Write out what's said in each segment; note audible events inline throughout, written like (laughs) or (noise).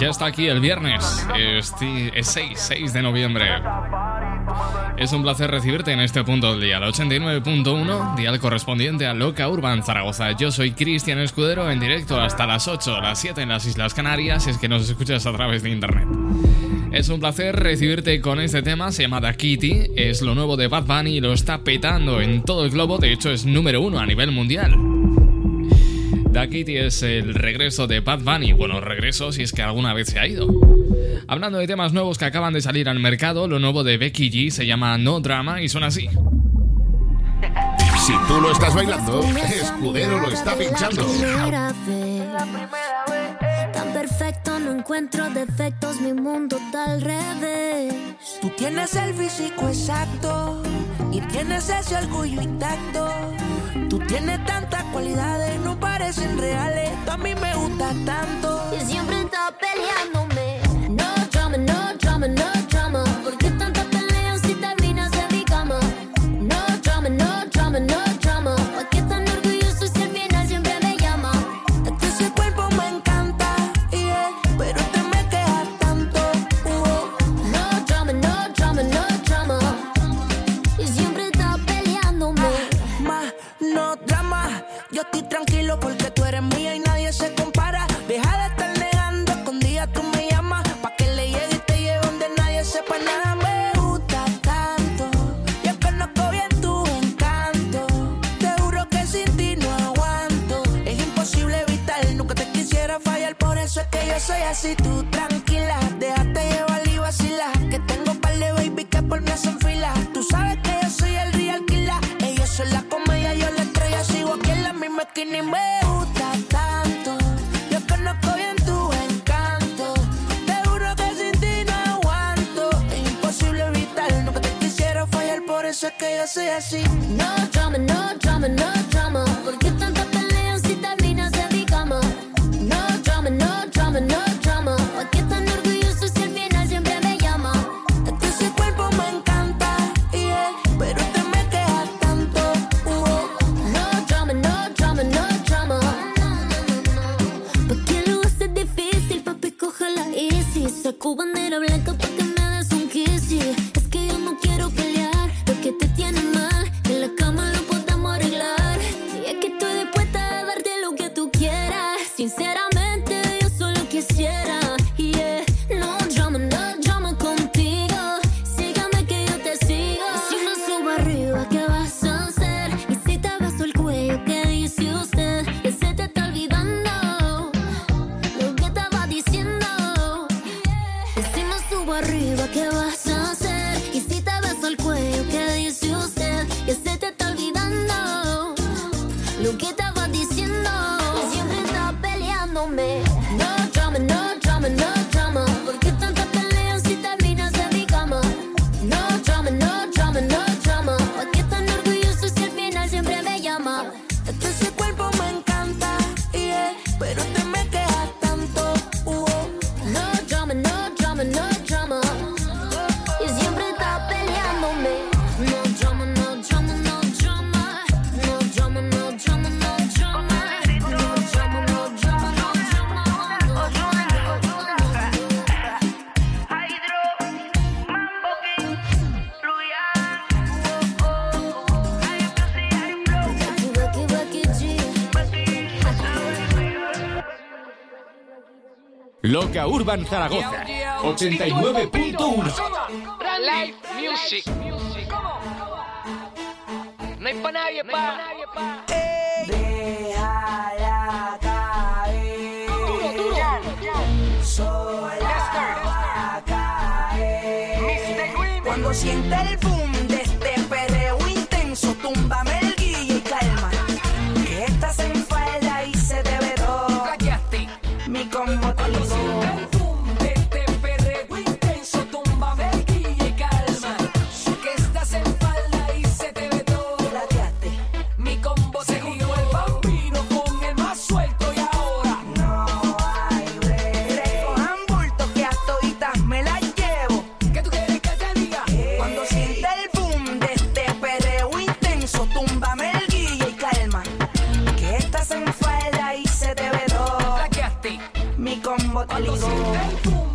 Ya está aquí el viernes, es 6, 6 de noviembre. Es un placer recibirte en este punto del día, el 89.1, dial correspondiente a Loca Urban Zaragoza. Yo soy Cristian Escudero en directo hasta las 8, las 7 en las Islas Canarias, es que nos escuchas a través de internet. Es un placer recibirte con este tema, se llama Kitty, es lo nuevo de Bad Bunny y lo está petando en todo el globo, de hecho es número uno a nivel mundial. The Kitty es el regreso de Bad Bunny, bueno, regreso si es que alguna vez se ha ido. Hablando de temas nuevos que acaban de salir al mercado, lo nuevo de Becky G se llama No Drama y suena así. Si tú lo estás bailando, Escudero lo está pinchando. Tan perfecto, no encuentro defectos, mi mundo está al revés. Tú tienes el físico exacto y tienes ese orgullo intacto. Tú tienes tantas cualidades, no parecen reales. Tú a mí me gusta tanto. Y siempre está peleándome. No drama, no drama, no drama. ¿Por soy así, tú tranquila. Déjate llevar y vacila. Que tengo par de baby que por mí hacen fila. Tú sabes que yo soy el real killer. Ellos son la comedia, yo la estrella. Sigo aquí en la misma esquina y me gusta tanto. Yo conozco bien tu encanto. Te juro que sin ti no aguanto. Es imposible evitar, nunca te quisiera fallar. Por eso es que yo soy así. No drama, Urban Zaragoza 89.1 Live Music. No hay pa' nadie, pa. Déjala caer. Duro, duro. Sola va a caer. Mr. Green. Cuando sienta el boom zúmbame el guille y calma. Que estás en falda y se te ve todo. Mi combo te ligó.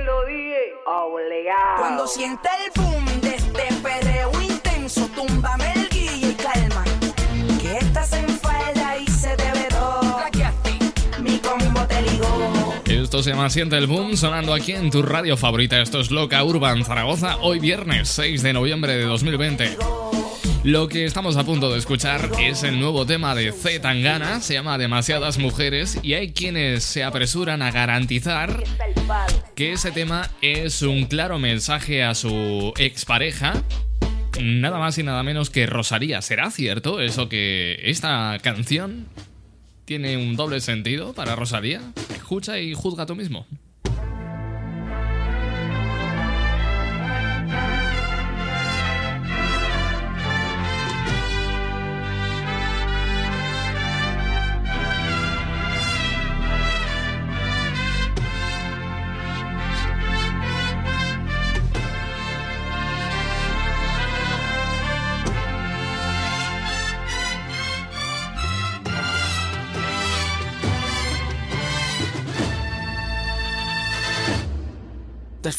Te lo dije. Obligado. Cuando siente el boom de este perreo intenso, túmbame el guille y calma. Que estás en falda y se te ve todo. Mi combo te ligó. Esto se llama Siente el Boom, sonando aquí en tu radio favorita. Esto es Loca Urban Zaragoza, hoy viernes 6 de noviembre de 2020. Lo que estamos a punto de escuchar es el nuevo tema de Z Tangana, se llama Demasiadas Mujeres, y hay quienes se apresuran a garantizar que ese tema es un claro mensaje a su expareja. Nada más y nada menos que Rosalía. ¿Será cierto eso que esta canción tiene un doble sentido para Rosalía? Escucha y juzga tú mismo.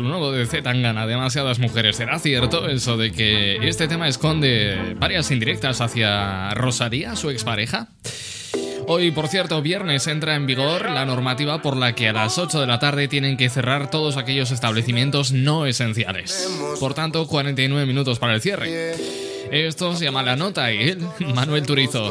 Lo nuevo de Z Tangana, demasiadas mujeres. ¿Será cierto eso de que este tema esconde varias indirectas hacia Rosalía, su expareja? Hoy, por cierto, viernes entra en vigor la normativa por la que a las 8 de la tarde tienen que cerrar todos aquellos establecimientos no esenciales. Por tanto, 49 minutos para el cierre. Esto se llama La Nota y él, (laughs) Manuel Turizo.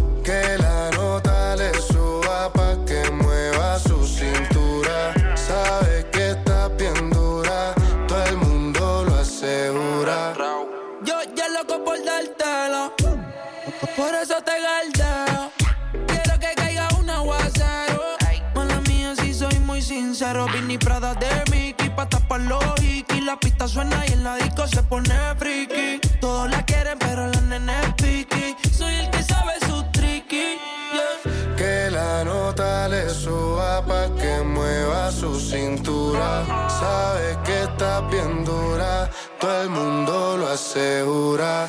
Muy sincero. Vini Prada de Mickey pa' tapar los hikis. La pista suena y en la disco se pone friki. Todos la quieren, pero la nene es piqui. Soy el que sabe su tricky. Yeah. Que la nota le suba pa' que mueva su cintura. Sabe que está bien dura, todo el mundo lo asegura.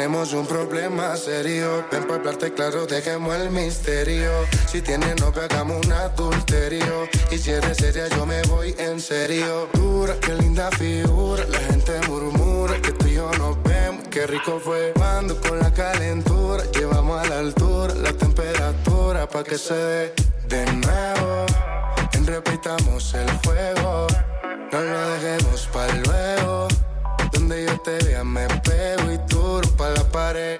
Tenemos un problema serio. Ven para hablarte claro, dejemos el misterio. Si tienes novio, hagamos un adulterio. Y si eres seria, yo me voy en serio. Dura, qué linda figura. La gente murmura que tú y yo nos vemos. Qué rico fue cuando con la calentura llevamos a la altura la temperatura pa' que se dé de nuevo. En repitamos el juego. No lo dejemos para luego. Donde yo te vea me pego pared.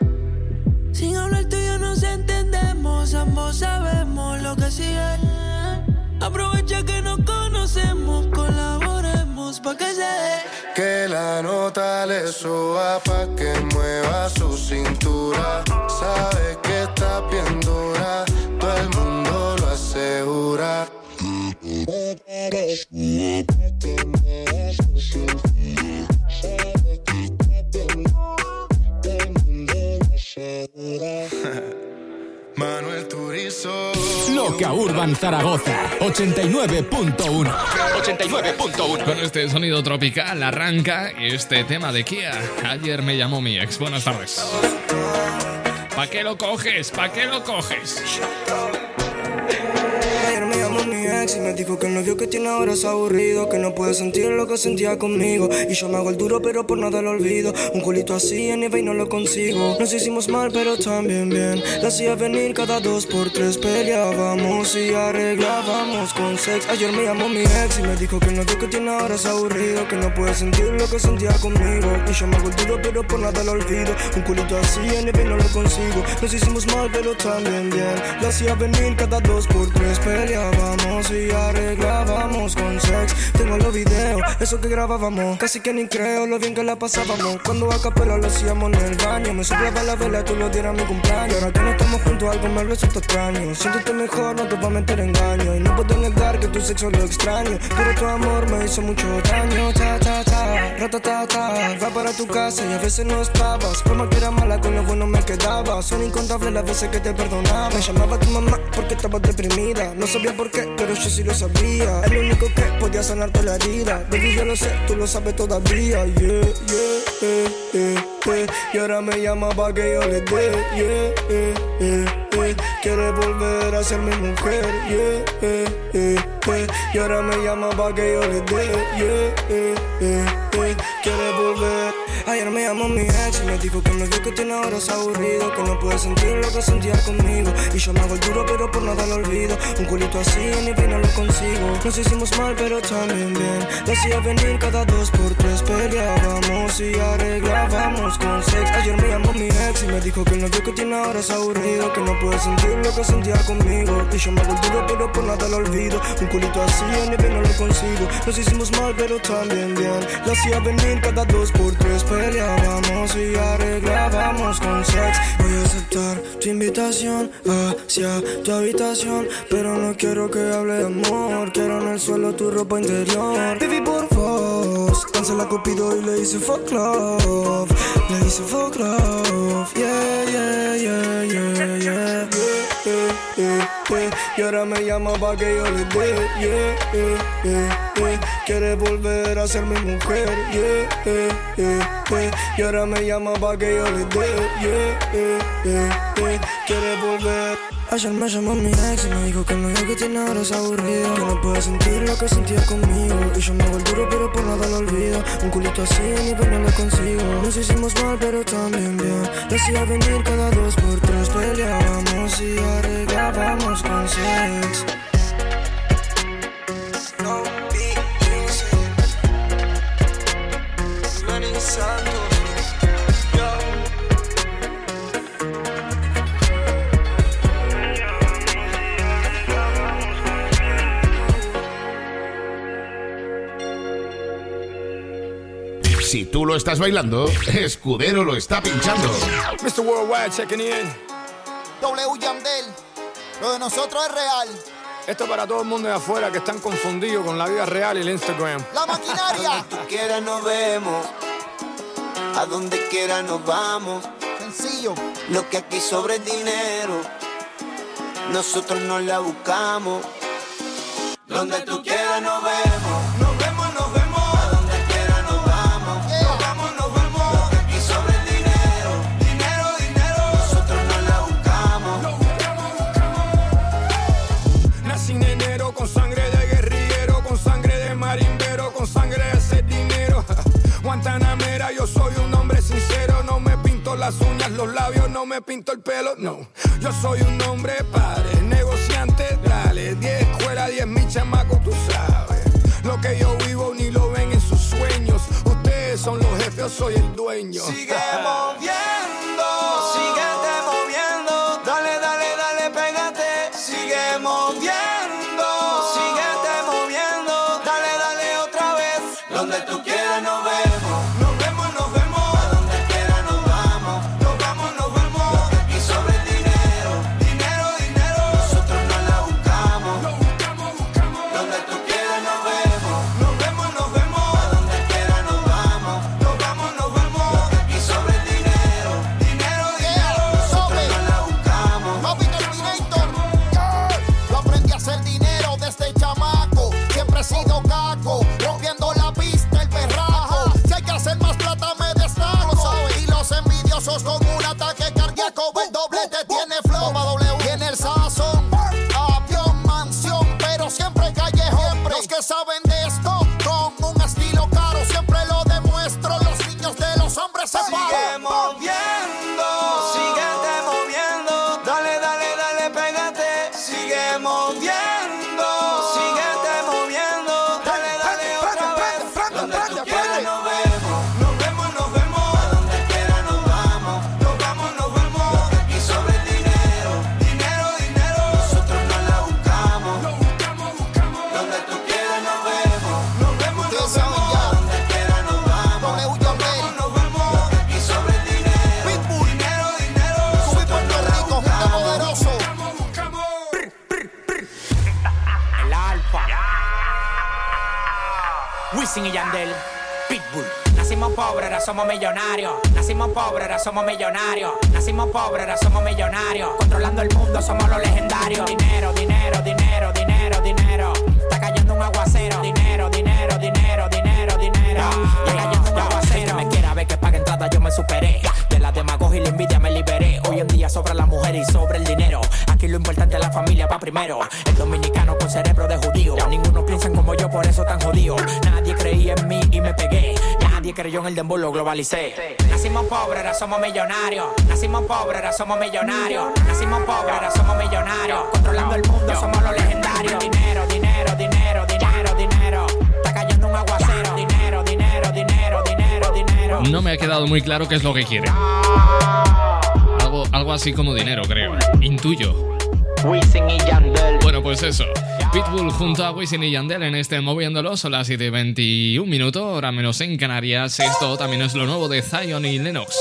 Sin hablar tú y yo nos entendemos, ambos sabemos lo que sigue. Aprovecha que nos conocemos, colaboremos pa' que se dé. Que la nota le suba pa' que mueva su cintura. Sabe que está bien dura, todo el mundo lo asegura. (laughs) Manuel Turizo. Loca Urban Zaragoza 89.1 89.1 Con este sonido tropical arranca este tema de Kia. Ayer me llamó mi ex. Buenas tardes. ¿Pa' qué lo coges? ¿Pa' qué lo coges? Ex y me dijo que el novio que tiene ahora es aburrido, que no puede sentir lo que sentía conmigo. Y yo me hago el duro, pero por nada lo olvido. Un culito así en y no lo consigo. Nos hicimos mal, pero también bien. La hacía venir cada dos por tres, peleábamos y arreglábamos con sex. Ayer me llamó mi ex y me dijo que el novio que tiene ahora es aburrido, que no puede sentir lo que sentía conmigo. Y yo me hago el duro, pero por nada lo olvido. Un culito así en y no lo consigo. Nos hicimos mal, pero también bien. La hacía venir cada dos por tres, peleábamos y arreglábamos con sex. Tengo los videos, eso que grabábamos. Casi que ni creo lo bien que la pasábamos. Cuando a capela lo hacíamos en el baño. Me soplaba la vela, tú lo dieras mi cumpleaños. Ahora que no estamos juntos, algo me resulta extraño. Siéntete mejor, no te voy a meter engaño. Y no puedo negar que tu sexo lo extraño. Pero tu amor me hizo mucho daño. Ta, ta, ta, ratatata. Va para tu casa y a veces no estabas. Por más que era mala, con lo bueno me quedaba. Son incontables las veces que te perdonaba. Me llamaba tu mamá porque estabas deprimida. No sabía por qué, pero yo sí lo sabía. El único que podía sanarte la herida. Baby, yo lo sé, tú lo sabes todavía. Yeah, yeah, eh, eh, eh. Y ahora me llama pa' que yo le dé. Yeah, eh, eh, eh. Quiere volver a ser mi mujer. Yeah, eh, eh, Y ahora me llama pa' que yo le dé. Yeah, eh, eh. Quiere volver. Ayer me llamó mi ex y me dijo que el novio que tiene ahora es aburrido, que no puede sentir lo que sentía conmigo. Y yo me hago duro, pero por nada lo olvido. Un culito así ni no lo consigo. Nos hicimos mal, pero también bien. Hacía venir cada dos por tres, peleábamos y arreglábamos con sex. Ayer me llamó mi ex y me dijo que el que tiene ahora es aburrido, que no puede sentir lo que sentía conmigo. Y yo me hago el duro, pero por nada lo olvido. Culito así ni bien no lo consigo. Nos hicimos mal, pero también bien. La hacía venir cada dos por tres, peleábamos y arreglábamos con sex. Voy a aceptar tu invitación hacia tu habitación, pero no quiero que hable de amor. Quiero en el suelo tu ropa interior. Baby, por vos, cancela la cupido y le hice fuck love. Le hice fuck love. Yeah, yeah, yeah, yeah. Yeah. Y ahora me llama pa' que yo le dé. Yeah. Quiere volver a ser mi mujer. Yeah. Y ahora me llama pa' que yo le dé. Yeah. Quiere volver. Ayer me llamó mi ex y me dijo que el novio que tiene ahora es aburrido Que no puede sentir lo que sentía conmigo. Y yo me hago duro pero por nada lo olvido. Un culito así ni pena lo consigo. Nos hicimos mal pero también bien. Decía venir cada dos por tres Peleábamos y arreglábamos con sex Si tú lo estás bailando, Escudero lo está pinchando. Mr. Worldwide checking in. W Yandel, lo de nosotros es real. Esto para todo el mundo de afuera que están confundidos con la vida real y el Instagram. La maquinaria. tú quieras nos vemos. A donde quiera nos vamos. Sencillo. Lo que aquí sobre es dinero. Nosotros no la buscamos. Donde tú quieras nos. Nos vemos, Yo soy un hombre sincero, no me pinto las uñas, los labios, no me pinto el pelo, no. Yo soy un hombre padre, negociante, dale. Diez escuelas, diez mil chamacos, tú sabes. Lo que yo vivo ni lo ven en sus sueños. Ustedes son los jefes, yo soy el dueño. Sigue pobres, ahora somos millonarios. Nacimos pobres, ahora somos millonarios. Controlando el mundo, somos los legendarios. Dinero, dinero, dinero, dinero, dinero. Está cayendo un aguacero. Dinero, dinero, dinero, dinero, dinero. Está cayendo un aguacero. Que me quiera ver que pague entrada, yo me superé. De la demagogia y la envidia me liberé. Hoy en día sobra la mujer y sobre el dinero. Aquí lo importante es la familia va primero. El dominicano con cerebro de judío. Ninguno piensa como yo, por eso tan jodido. Nadie creía en mí y me pegué. Nadie creyó en el dembow, lo globalicé. Nacimos pobres, ahora somos millonarios. Nacimos pobres, ahora somos millonarios. Nacimos pobres, ahora somos millonarios. Controlando el mundo, somos los legendarios. Dinero, dinero, dinero, dinero, dinero. Está cayendo un aguacero. Dinero, dinero, dinero, dinero, dinero. No me ha quedado muy claro qué es lo que quiere. Algo, algo así como dinero, creo. Intuyo. Bueno, pues eso. Pitbull junto a Wisin y Yandel en este Moviéndolo. Son las 7 y 21 minutos, hora menos en Canarias. Esto también es lo nuevo de Zion y Lennox.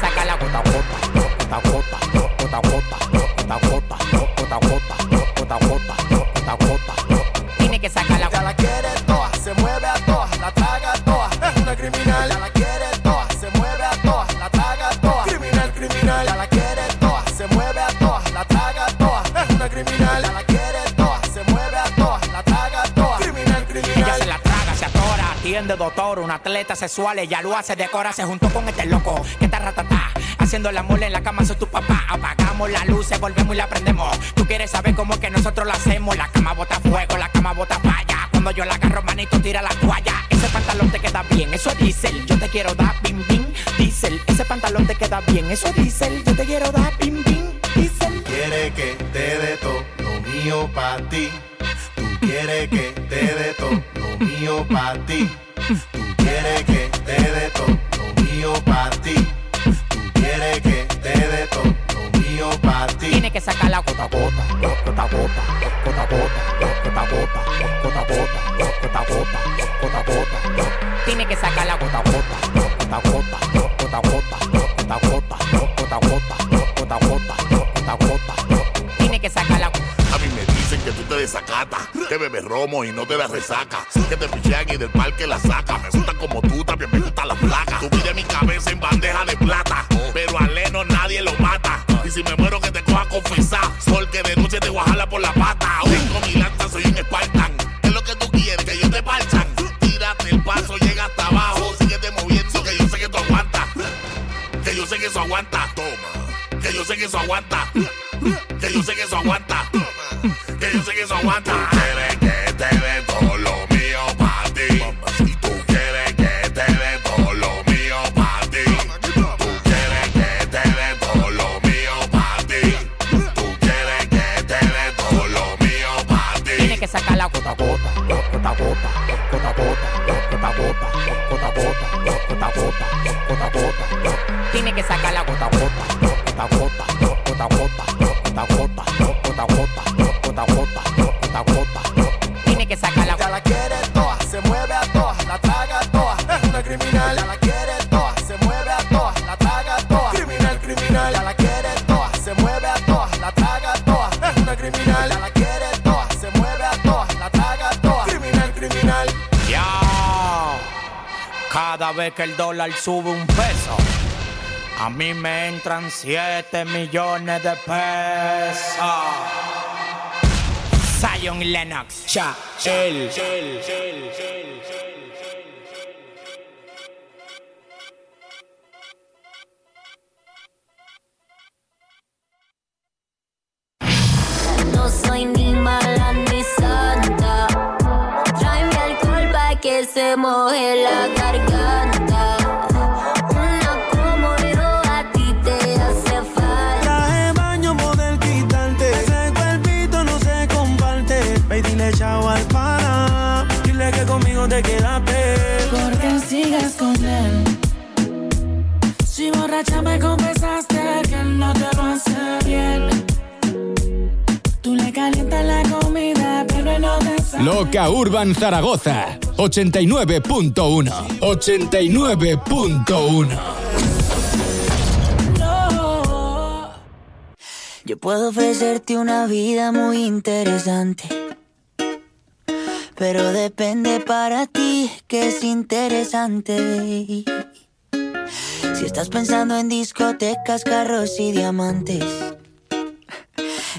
Sacar la atora, atiende doctor, un atleta sexual, ella lo hace, decora, se juntó con este loco, que está ratatá, haciendo la mole en la cama, soy tu papá, apagamos las luces, volvemos y la prendemos, tú quieres saber cómo es que nosotros lo hacemos, la cama bota fuego, la cama bota falla, cuando yo la agarro manito tira la toalla, ese pantalón te queda bien, eso es diésel, yo te quiero dar bim bim, diésel, ese pantalón te queda bien, eso es diésel, yo te quiero dar bim bim, diésel. Quiere que te dé todo lo mío pa' ti. Tú quieres que te dé todo lo mío pa' ti. Tú quieres que te dé todo lo mío pa' ti. Tú quieres que te dé todo lo mío pa' ti. Tiene que sacar la gota gota, gota gota, gota gota, gota gota, gota gota, gota gota, gota gota. Tiene que sacar la gota, gota gota, gota que bebes romo y no te das resaca, que te pichean y del parque la saca. Me gusta como tú, también me gusta la placa. Tu vida en mi cabeza en bandeja de plata, pero a Leno nadie lo mata. Y si me muero que te coja confesar, porque de noche te voy a jalar por la pata. Tengo mi lanza, soy un Spartan. ¿Qué es lo que tú quieres? Que yo te parchan. Tírate el paso, llega hasta abajo, síguete moviendo, que yo sé que tú aguantas. Que yo sé que eso aguanta. Toma. Que yo sé que eso aguanta. Que yo sé que eso aguanta. Que yo sé que eso aguanta. Que el dólar sube un peso, a mí me entran 7 millones de pesos. Zion Lennox, cha. No Urban Zaragoza 89.1 89.1 No. Yo puedo ofrecerte una vida muy interesante. Pero depende para ti que es interesante. Si estás pensando en discotecas, carros y diamantes,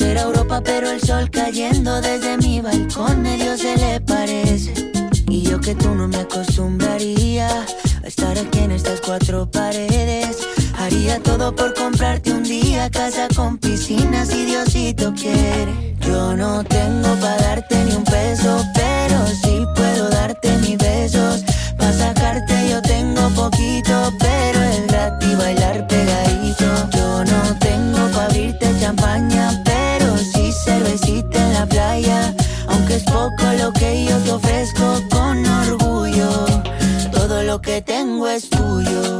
Será Europa, pero el sol cayendo desde mi balcón medio se le parece. Y yo que tú no me acostumbraría a estar aquí en estas cuatro paredes. Haría todo por comprarte un día casa con piscina si Diosito quiere. Yo no tengo para darte ni un peso, es tuyo.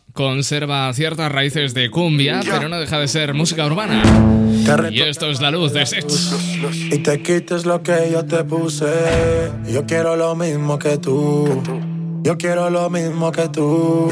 conserva ciertas raíces de cumbia, pero no deja de ser música urbana. Y esto es la luz de Sech. Y te quites lo que yo te puse. Yo quiero lo mismo que tú. Yo quiero lo mismo que tú.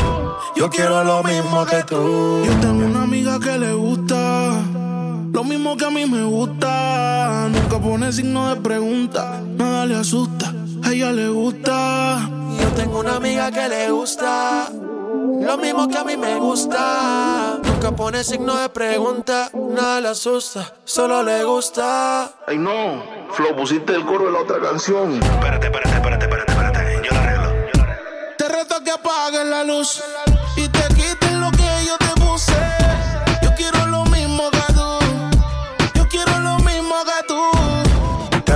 Yo quiero lo mismo que tú. Yo tengo una amiga que le gusta lo mismo que a mí me gusta. Nunca pone signo de pregunta, nada le asusta. A ella le gusta. Yo tengo una amiga que le gusta lo mismo que a mí me gusta. Nunca pone signo de pregunta, nada le asusta, solo le gusta. Ay no, Flo, pusiste el coro de la otra canción. Espérate, espérate, espérate, espérate, espérate. Yo la arreglo. Te reto que apagues la luz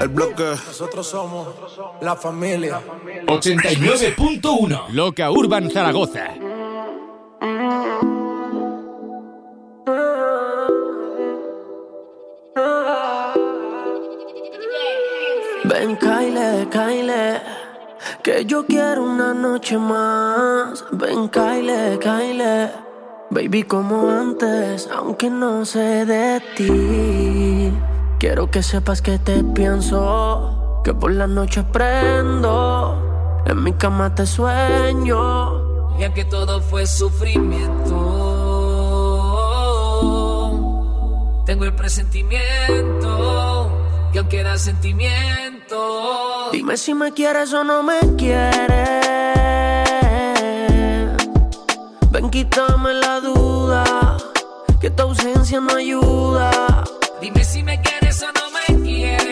El bloque. Nosotros somos la familia. 89.1 Loca Urban Zaragoza. Ven, Kyle, Kyle, que yo quiero una noche más. Ven, Kyle, Kyle, baby, como antes, aunque no sé de ti. Quiero que sepas que te pienso, que por la noche prendo, en mi cama te sueño. Ya que todo fue sufrimiento, tengo el presentimiento que aunque da sentimiento. Dime si me quieres o no me quieres. Ven, quítame la duda, que tu ausencia no ayuda. Dime si me quieres o no me quieres.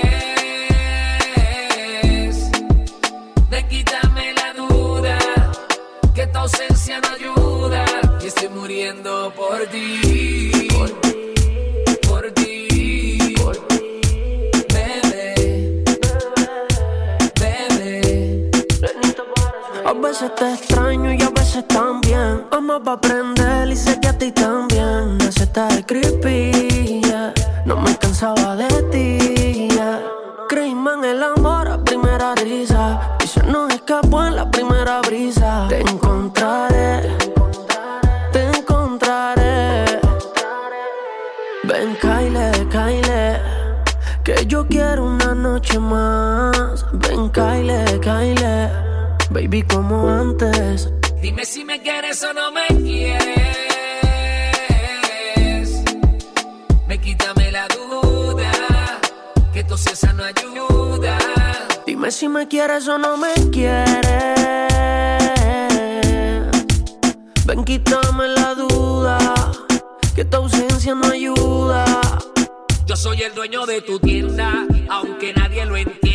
Ven, quítame la duda, que tu ausencia no ayuda. Y estoy muriendo por ti. Por ti. Veces te extraño y a veces también. Pa' aprender y sé que a ti también. Me hace estar creepy, yeah. No me cansaba de ti, yeah. Creímos en el amor a primera risa. Y se nos escapó en la primera brisa. Te encontraré. Te encontraré. Ven, Kyle, Kyle. Que yo quiero una noche más. Ven, Kyle, Kyle. Baby, como antes. Dime si me quieres o no me quieres. Me quítame la duda, que tu cesa no ayuda. Dime si me quieres o no me quieres. Ven, quítame la duda, que tu ausencia no ayuda. Yo soy el dueño de tu tienda, aunque nadie lo entienda,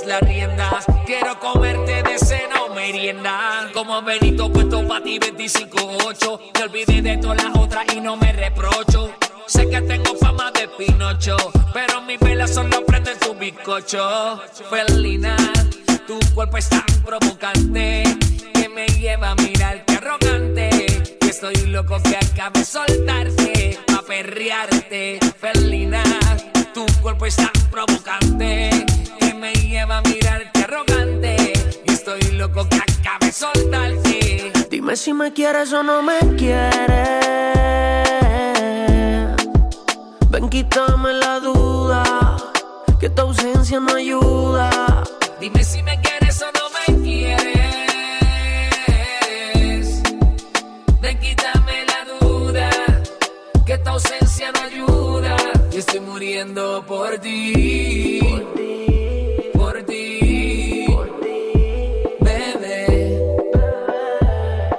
tú tienes la rienda. Quiero comerte de cena o merienda. Como Benito puesto pa' ti 25-8. Me olvidé de todas las otras y no me reprocho. Sé que tengo fama de Pinocho, pero mis velas solo prenden tu bizcocho. Felina, tu cuerpo es tan provocante que me lleva a mirarte arrogante. Y estoy loco que acabe soltarte, a perrearte. Felina, tu cuerpo es tan provocante que me lleva a mirarte arrogante. Y estoy loco que acabe soltarte. Dime si me quieres o no me quieres. Ven, quítame la duda, que tu ausencia no ayuda. Dime si me quieres o no me quieres. Tu ausencia no ayuda. Y estoy muriendo por ti. Por ti. Bebé.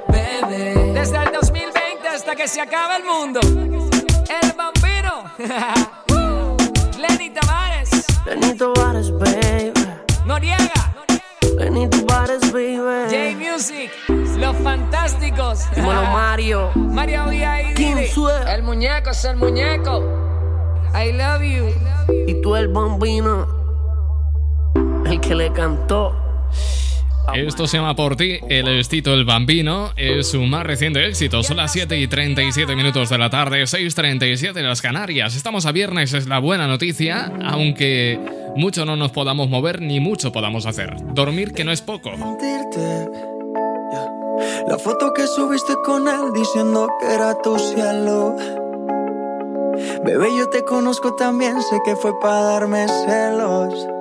Bebé. Desde el 2020 hasta que se acabe el mundo. El vampiro. (laughs) Lenny Tavares. Lenny Tavares, baby. Noriega. Tavares, baby. J Music. Los fantásticos. Dímelo, (laughs) Mario. Mario V.I. ¿Quién fue? El muñeco es el muñeco. I love you. Y tú el bambino. El que le cantó. Esto se llama Por ti, el estito El Bambino. Es su más reciente éxito. Son las 7 y 37 minutos de la tarde, 6.37 en las Canarias. Estamos a viernes, es la buena noticia, aunque mucho no nos podamos mover ni mucho podamos hacer. Dormir que no es poco. La foto que subiste con él diciendo que era tu cielo. Bebé, yo te conozco también, sé que fue para darme celos.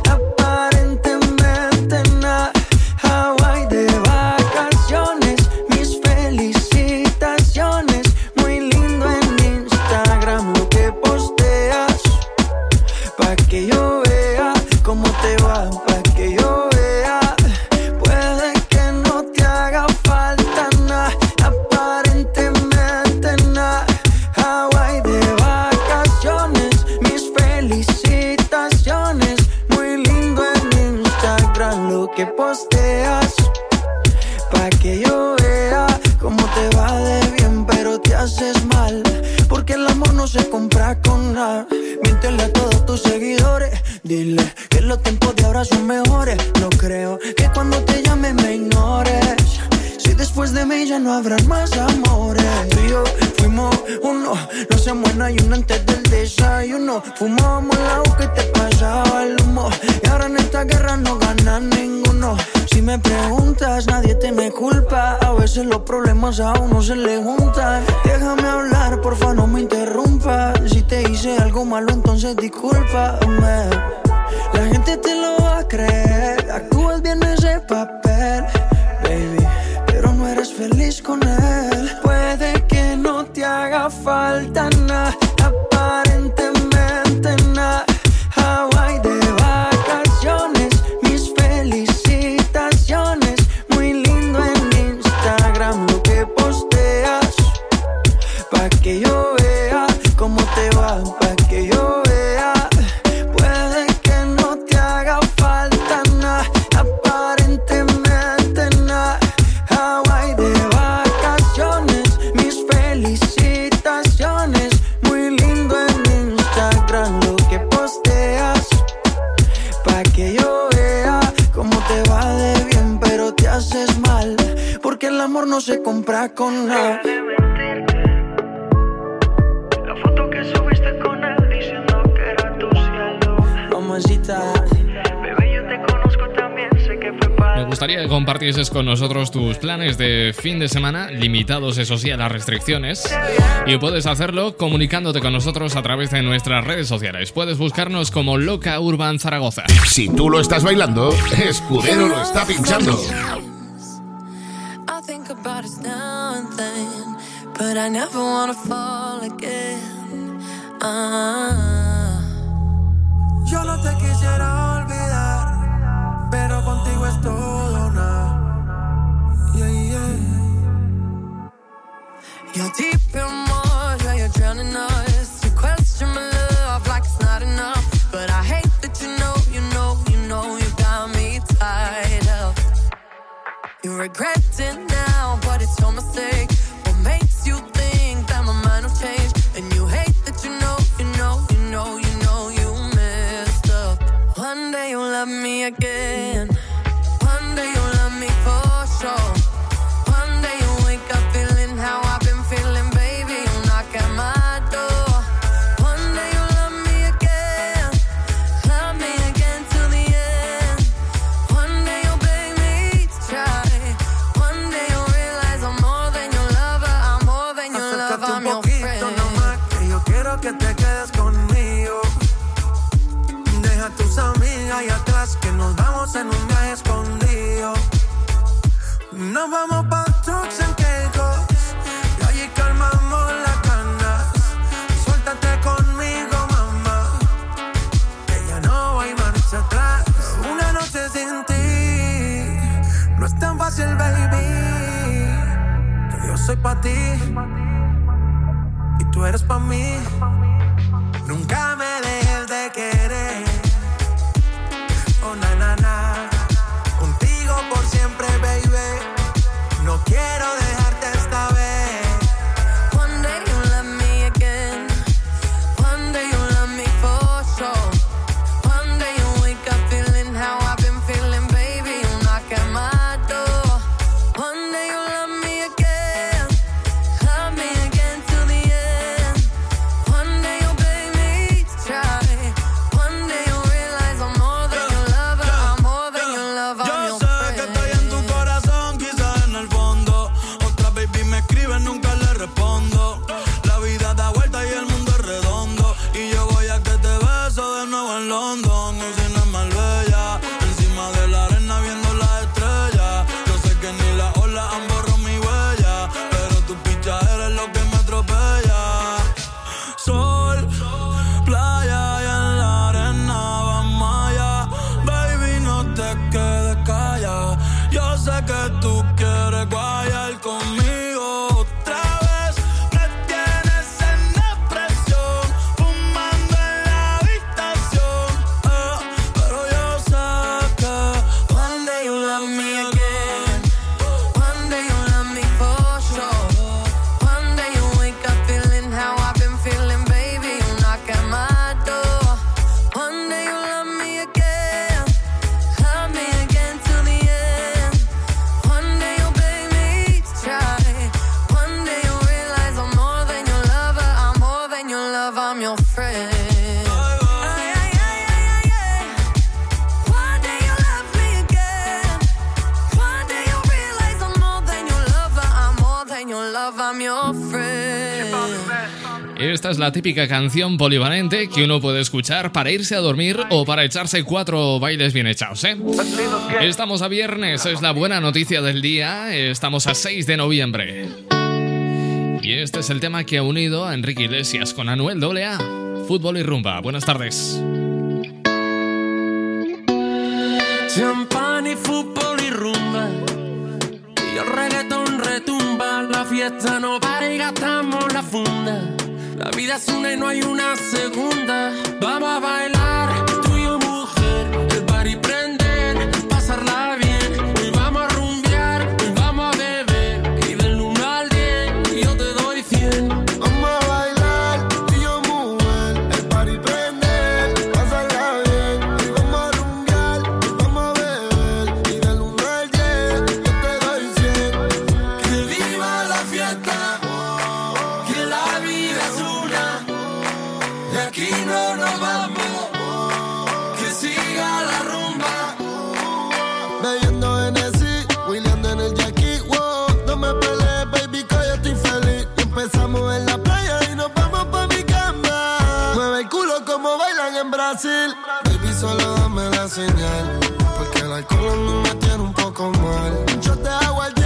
atravieses con nosotros tus planes de fin de semana, limitados eso sí a las restricciones. Y puedes hacerlo comunicándote con nosotros a través de nuestras redes sociales. Puedes buscarnos como Loca Urban Zaragoza. Si tú lo estás bailando, Escudero lo está pinchando. Yo no te quisiera olvidar, pero contigo estoy. You're deep in water, you're drowning us. You question my love like it's not enough. But I hate that you know, you know, you know, you got me tied up. You're regretting la típica canción polivalente que uno puede escuchar para irse a dormir o para echarse cuatro bailes bien echados, ¿eh? Estamos a viernes, es la buena noticia del día, estamos a 6 de noviembre. Y este es el tema que ha unido a Enrique Iglesias con Anuel AA, fútbol y rumba. Buenas tardes. Champán fútbol y rumba. Y el reggaetón retumba. La fiesta no para y gastamos la funda. La vida es una y no hay una segunda. Vamos a bailar, Baby, solo dame la señal, porque el alcohol a me tiene un poco mal. Yo te hago el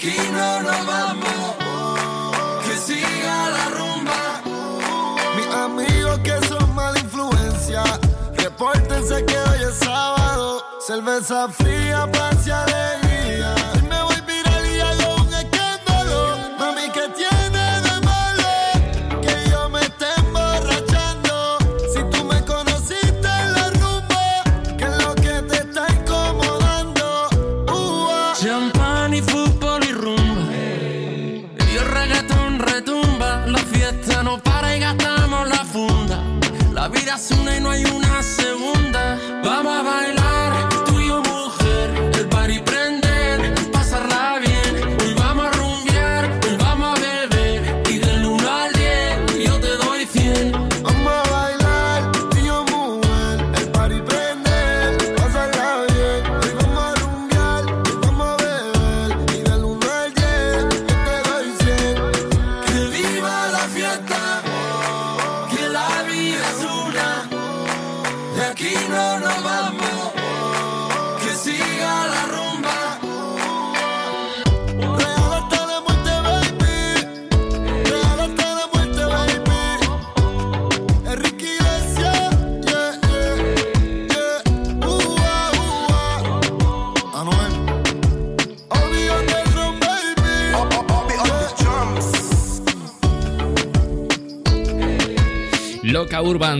aquí no nos vamos, que siga la rumba. Mis amigos que son mala influencia, repórtense que hoy es sábado, cerveza fría, paz hay una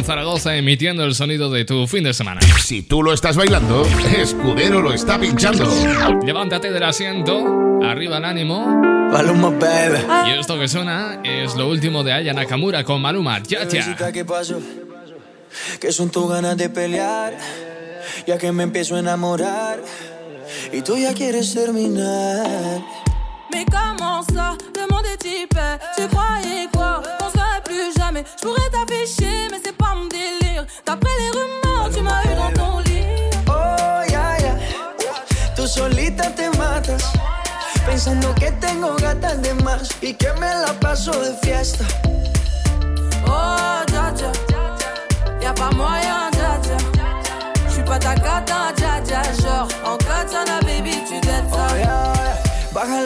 Urban Zaragoza emitiendo el sonido de tu fin de semana. Si tú lo estás bailando, Escudero lo está pinchando. Levántate del asiento, arriba el ánimo. Maluma, baby. Y esto que suena es lo último de Aya Nakamura con Maluma, ya ya. ¿qué pasó? Que son tus ganas de pelear, ya que me empiezo a enamorar y tú ya quieres terminar. Mais comment ça, le monde est hyper Tu croyais quoi Jamais. Je pourrais t'afficher mais c'est pas mon délire. D'après les rumeurs tu m'as eu dans ton lit. Oh, ya, ya. Tú solita te matas, pensando que tengo gatas de más y que me la paso de fiesta. Oh dja dja Y'a pas moyen dja dja J'suis pas ta cata dja dja Genre en katana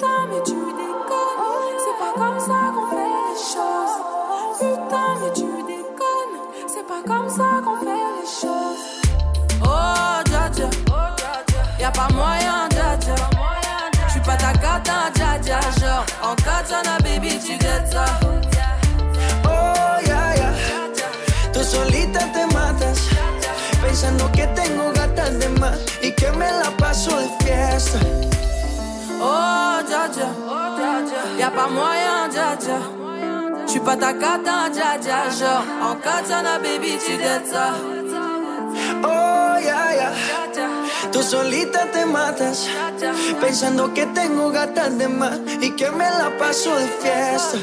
Putain, mais tu déconnes. C'est pas comme ça qu'on fait les choses. Putain, mais tu déconnes. C'est pas comme ça qu'on fait les choses. Oh, dja dja. Y'a pas moyen, dja dja. J'suis pas ta cata, dja dja. Genre, en katana, baby, tu dettes ça. Oh, ya, ya. Tú solita te matas. Pensando que tengo gatas de más y que me la paso de fiesta. Oh, dja dja. Y'a pas moyen, dja dja. J'suis pas ta cata, dja dja. Genre, en katana, baby, tu dettes ça. Oh, ya, ya. Tú solita te matas. Pensando que tengo gatas de más y que me la paso de fiesta.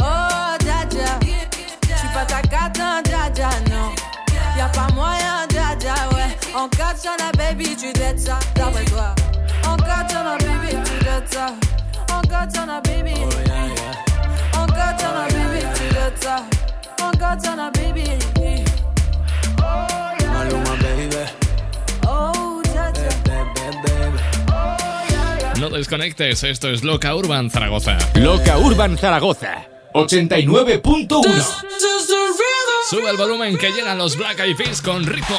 Oh, dja dja. J'suis pas ta cata, dja dja, non. Y'a pas moyen, dja dja, ouais. En katana, baby, tu dettes ça. D'après toi. Katana, baby, katana, baby, katana, baby. Maluma, baby. Oh. No desconectes, esto es Loca Urban Zaragoza. Loca Urban Zaragoza 89.1 Sube el volumen que llegan los Black Eyed Peas con ritmo.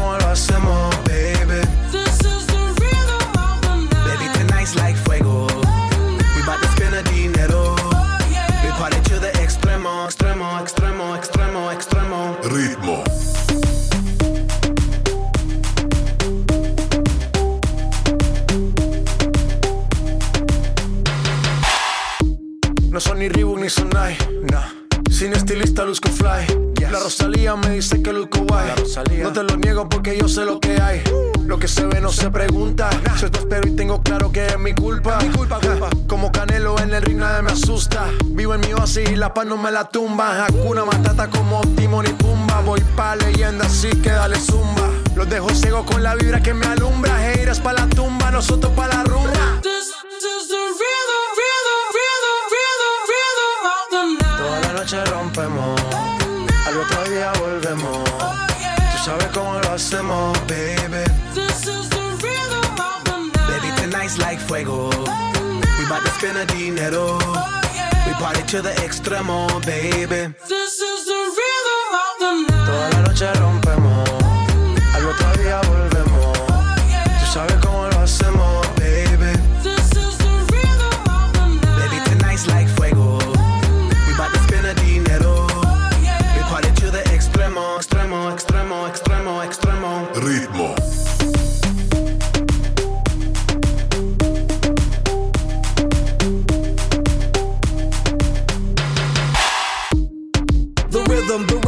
paz no me la tumba. Hakuna Matata como Timon y Pumba. Voy pa' leyenda así que dale zumba. Los dejo ciego con la vibra que me alumbra. Haters pa' la tumba, nosotros pa' la rumba. Toda la noche rompemos, al otro día volvemos. Tú sabes cómo lo hacemos, baby. Baby, tonight's like fuego. We bout to spend a dinero. We party to the extremo, baby. Toda la noche rompemos, al otro día volvemos.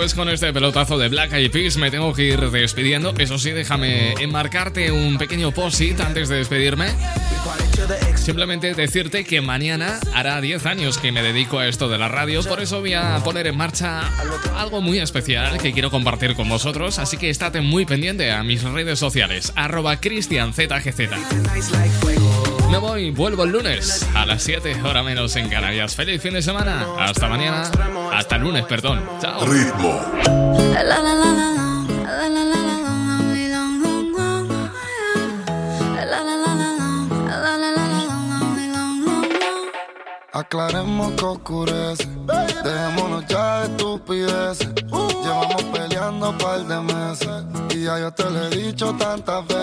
pues con este pelotazo de Black Eyed Peas me tengo que ir despidiendo. Eso sí, déjame enmarcarte un pequeño post-it antes de despedirme. Simplemente decirte que mañana hará 10 años que me dedico a esto de la radio, por eso voy a poner en marcha algo muy especial que quiero compartir con vosotros, así que estate muy pendiente a mis redes sociales, arroba cristianzgz. Me voy, vuelvo el lunes a las 7, hora menos en Canarias. Feliz fin de semana. Hasta mañana. Hasta el lunes, perdón. Chao. Ritmo. Aclaremos que oscurece. Dejémonos ya de estupideces. Llevamos peleando un par de meses. Y ya yo te lo he dicho tantas veces.